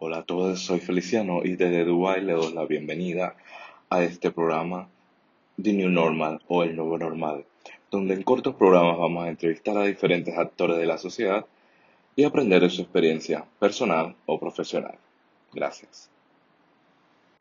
Hola a todos, soy Feliciano y desde Dubai le doy la bienvenida a este programa The New Normal o El Nuevo Normal, donde en cortos programas vamos a entrevistar a diferentes actores de la sociedad y aprender de su experiencia personal o profesional. Gracias.